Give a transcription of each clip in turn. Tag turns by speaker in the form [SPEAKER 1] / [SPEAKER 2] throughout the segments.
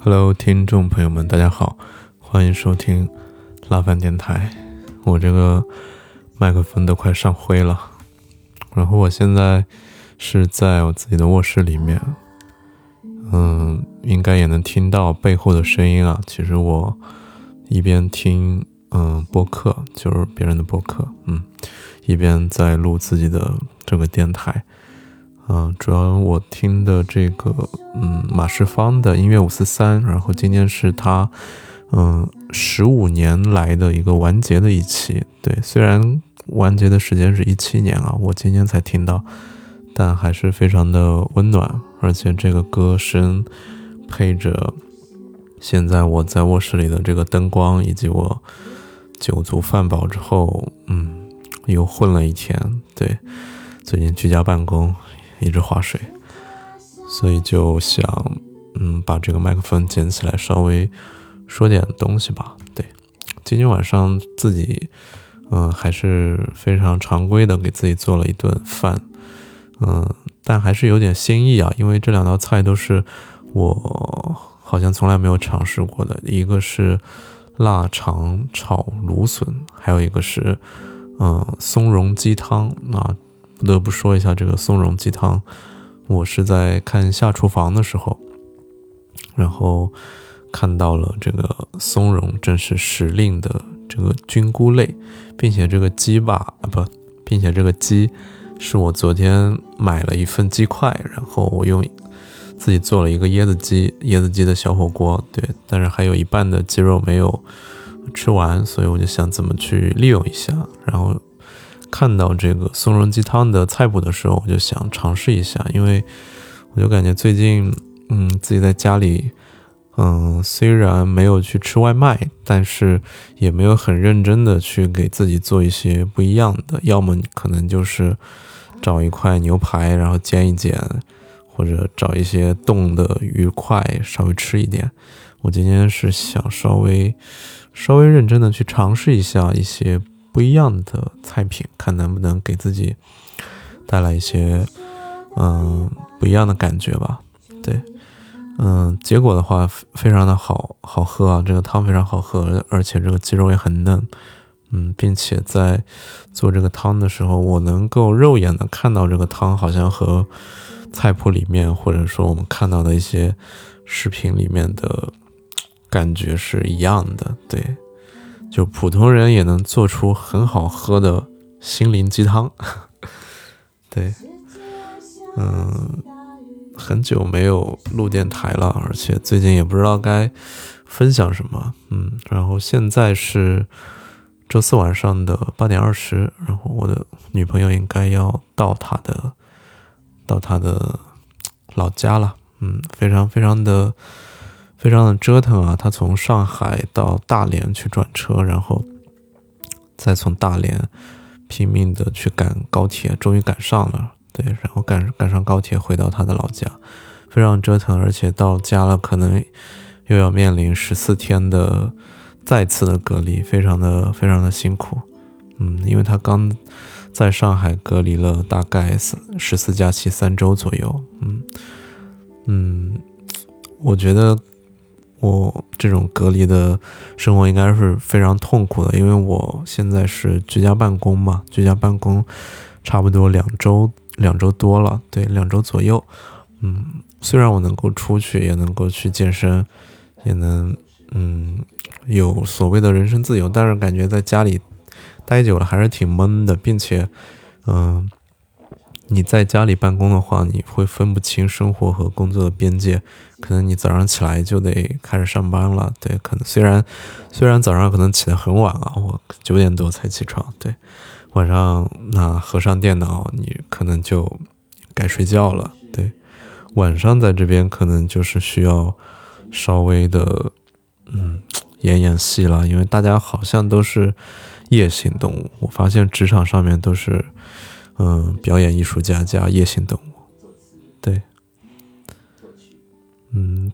[SPEAKER 1] Hello，听众朋友们，大家好，欢迎收听拉饭电台。我这个麦克风都快上灰了，然后我现在是在我自己的卧室里面，嗯，应该也能听到背后的声音啊。其实我一边听嗯播客，就是别人的播客，嗯，一边在录自己的这个电台。嗯，主要我听的这个，嗯，马世芳的音乐五四三，然后今天是他，嗯，十五年来的一个完结的一期。对，虽然完结的时间是一七年啊，我今天才听到，但还是非常的温暖，而且这个歌声配着现在我在卧室里的这个灯光，以及我酒足饭饱之后，嗯，又混了一天。对，最近居家办公。一直划水，所以就想，嗯，把这个麦克风捡起来，稍微说点东西吧。对，今天晚上自己，嗯，还是非常常规的给自己做了一顿饭，嗯，但还是有点新意啊，因为这两道菜都是我好像从来没有尝试过的，一个是腊肠炒芦笋，还有一个是，嗯，松茸鸡汤啊。不得不说一下这个松茸鸡汤，我是在看下厨房的时候，然后看到了这个松茸正是时令的这个菌菇类，并且这个鸡吧啊不，并且这个鸡是我昨天买了一份鸡块，然后我用自己做了一个椰子鸡椰子鸡的小火锅，对，但是还有一半的鸡肉没有吃完，所以我就想怎么去利用一下，然后。看到这个松茸鸡汤的菜谱的时候，我就想尝试一下，因为我就感觉最近，嗯，自己在家里，嗯，虽然没有去吃外卖，但是也没有很认真的去给自己做一些不一样的，要么可能就是找一块牛排，然后煎一煎，或者找一些冻的鱼块稍微吃一点。我今天是想稍微稍微认真的去尝试一下一些。不一样的菜品，看能不能给自己带来一些嗯不一样的感觉吧。对，嗯，结果的话非常的好好喝啊，这个汤非常好喝，而且这个鸡肉也很嫩，嗯，并且在做这个汤的时候，我能够肉眼的看到这个汤好像和菜谱里面或者说我们看到的一些视频里面的感觉是一样的，对。就普通人也能做出很好喝的心灵鸡汤，对，嗯，很久没有录电台了，而且最近也不知道该分享什么，嗯，然后现在是周四晚上的八点二十，然后我的女朋友应该要到她的到她的老家了，嗯，非常非常的。非常的折腾啊！他从上海到大连去转车，然后再从大连拼命的去赶高铁，终于赶上了。对，然后赶赶上高铁回到他的老家，非常折腾，而且到家了可能又要面临十四天的再次的隔离，非常的非常的辛苦。嗯，因为他刚在上海隔离了大概十十四假期三周左右。嗯嗯，我觉得。我这种隔离的生活应该是非常痛苦的，因为我现在是居家办公嘛，居家办公差不多两周，两周多了，对，两周左右。嗯，虽然我能够出去，也能够去健身，也能嗯有所谓的人身自由，但是感觉在家里待久了还是挺闷的，并且嗯。你在家里办公的话，你会分不清生活和工作的边界。可能你早上起来就得开始上班了，对，可能虽然虽然早上可能起得很晚啊，我九点多才起床，对，晚上那合上电脑，你可能就该睡觉了，对，晚上在这边可能就是需要稍微的嗯演演戏了，因为大家好像都是夜行动物，我发现职场上面都是。嗯，表演艺术家加夜行动物，对，嗯，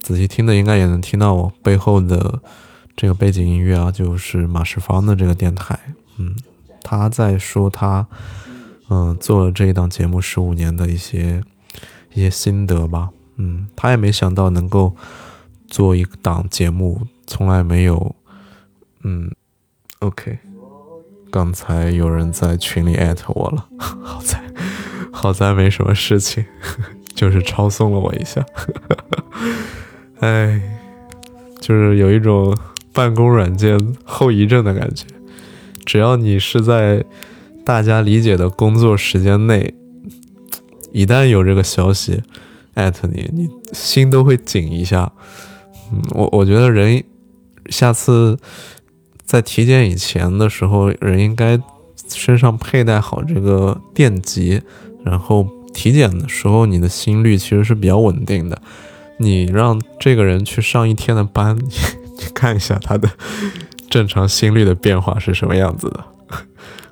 [SPEAKER 1] 仔细听的应该也能听到我背后的这个背景音乐啊，就是马世芳的这个电台，嗯，他在说他嗯做了这一档节目十五年的一些一些心得吧，嗯，他也没想到能够做一档节目，从来没有，嗯，OK，刚才有人在群里艾特我了，好在好在没什么事情，就是抄送了我一下，哎，就是有一种办公软件后遗症的感觉，只要你是在大家理解的工作时间内，一旦有这个消息艾特你，你心都会紧一下。嗯，我我觉得人下次在体检以前的时候，人应该身上佩戴好这个电极，然后体检的时候，你的心率其实是比较稳定的。你让这个人去上一天的班，你看一下他的正常心率的变化是什么样子的。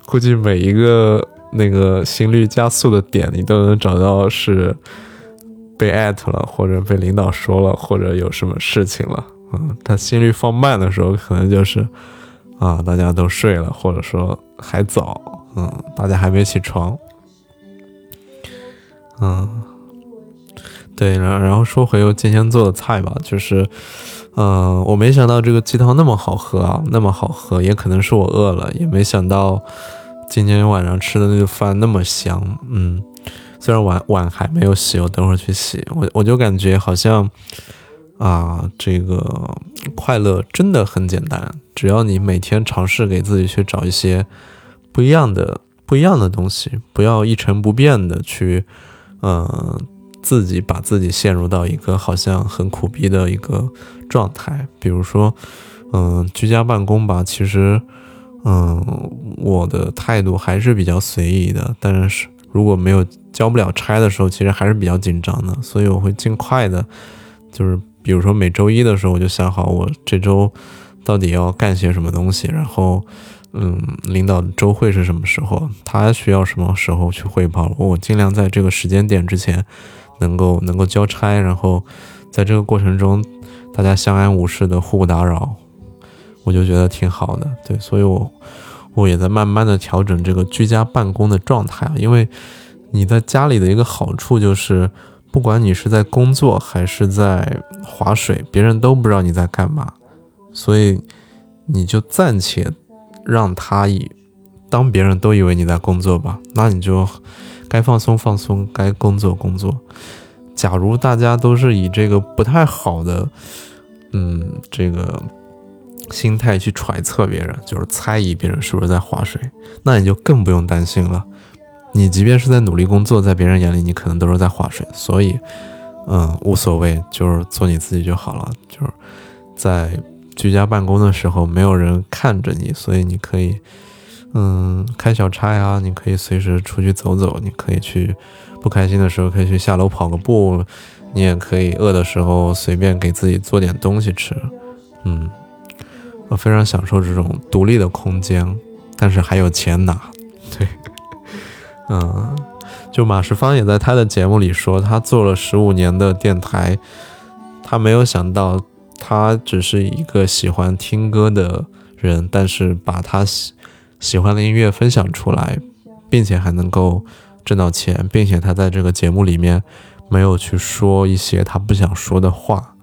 [SPEAKER 1] 估计每一个那个心率加速的点，你都能找到是。被艾特了，或者被领导说了，或者有什么事情了，嗯，他心率放慢的时候，可能就是啊，大家都睡了，或者说还早，嗯，大家还没起床，嗯，对，然然后说回我今天做的菜吧，就是，嗯，我没想到这个鸡汤那么好喝啊，那么好喝，也可能是我饿了，也没想到今天晚上吃的那个饭那么香，嗯。虽然碗碗还没有洗，我等会儿去洗。我我就感觉好像啊，这个快乐真的很简单，只要你每天尝试给自己去找一些不一样的、不一样的东西，不要一成不变的去，嗯，自己把自己陷入到一个好像很苦逼的一个状态。比如说，嗯，居家办公吧，其实，嗯，我的态度还是比较随意的，但是如果没有。交不了差的时候，其实还是比较紧张的，所以我会尽快的，就是比如说每周一的时候，我就想好我这周到底要干些什么东西，然后，嗯，领导周会是什么时候，他需要什么时候去汇报，我尽量在这个时间点之前能够能够交差，然后在这个过程中大家相安无事的，互不打扰，我就觉得挺好的。对，所以我我也在慢慢的调整这个居家办公的状态，因为。你在家里的一个好处就是，不管你是在工作还是在划水，别人都不知道你在干嘛，所以你就暂且让他以当别人都以为你在工作吧，那你就该放松放松，该工作工作。假如大家都是以这个不太好的，嗯，这个心态去揣测别人，就是猜疑别人是不是在划水，那你就更不用担心了。你即便是在努力工作，在别人眼里你可能都是在划水，所以，嗯，无所谓，就是做你自己就好了。就是在居家办公的时候，没有人看着你，所以你可以，嗯，开小差呀，你可以随时出去走走，你可以去不开心的时候可以去下楼跑个步，你也可以饿的时候随便给自己做点东西吃。嗯，我非常享受这种独立的空间，但是还有钱拿，对。嗯，就马世芳也在他的节目里说，他做了十五年的电台，他没有想到，他只是一个喜欢听歌的人，但是把他喜喜欢的音乐分享出来，并且还能够挣到钱，并且他在这个节目里面没有去说一些他不想说的话，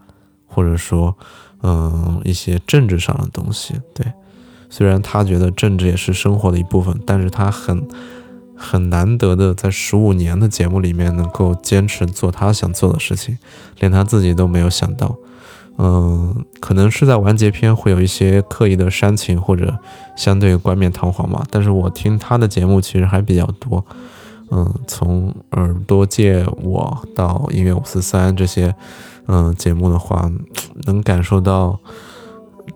[SPEAKER 1] 或者说，嗯，一些政治上的东西。对，虽然他觉得政治也是生活的一部分，但是他很。很难得的，在十五年的节目里面能够坚持做他想做的事情，连他自己都没有想到。嗯，可能是在完结篇会有一些刻意的煽情或者相对冠冕堂皇吧。但是我听他的节目其实还比较多。嗯，从耳朵借我到音乐五四三这些，嗯，节目的话，能感受到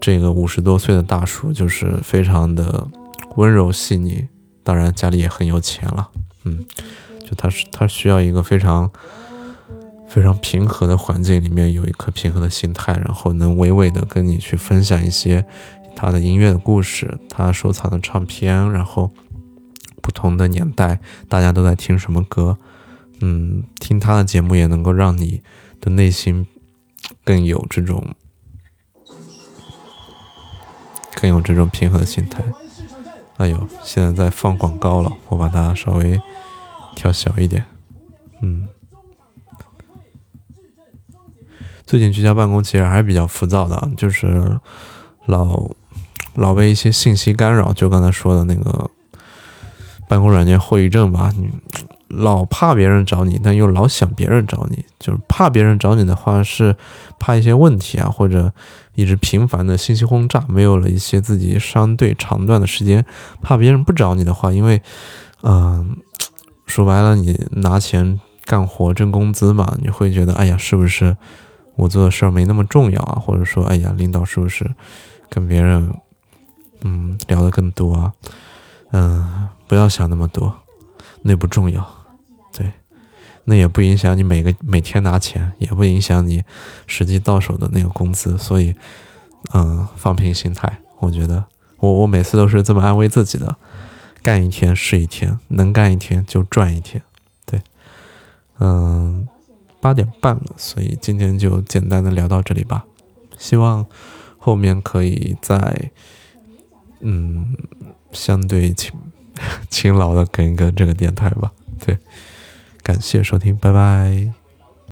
[SPEAKER 1] 这个五十多岁的大叔就是非常的温柔细腻。当然，家里也很有钱了，嗯，就他是他需要一个非常非常平和的环境里面有一颗平和的心态，然后能娓娓的跟你去分享一些他的音乐的故事，他收藏的唱片，然后不同的年代大家都在听什么歌，嗯，听他的节目也能够让你的内心更有这种更有这种平和的心态。哎呦，现在在放广告了，我把它稍微调小一点。嗯，最近居家办公其实还是比较浮躁的，就是老老被一些信息干扰，就刚才说的那个办公软件后遗症吧。你老怕别人找你，但又老想别人找你，就是怕别人找你的话是怕一些问题啊，或者一直频繁的信息轰炸，没有了一些自己相对长段的时间。怕别人不找你的话，因为嗯，说白了，你拿钱干活挣工资嘛，你会觉得哎呀，是不是我做的事儿没那么重要啊？或者说，哎呀，领导是不是跟别人嗯聊的更多啊？嗯，不要想那么多，那不重要。那也不影响你每个每天拿钱，也不影响你实际到手的那个工资，所以，嗯，放平心态，我觉得我我每次都是这么安慰自己的，干一天是一天，能干一天就赚一天，对，嗯，八点半了，所以今天就简单的聊到这里吧，希望后面可以再，嗯，相对 勤勤劳的跟一个这个电台吧，对。感谢收听，拜拜。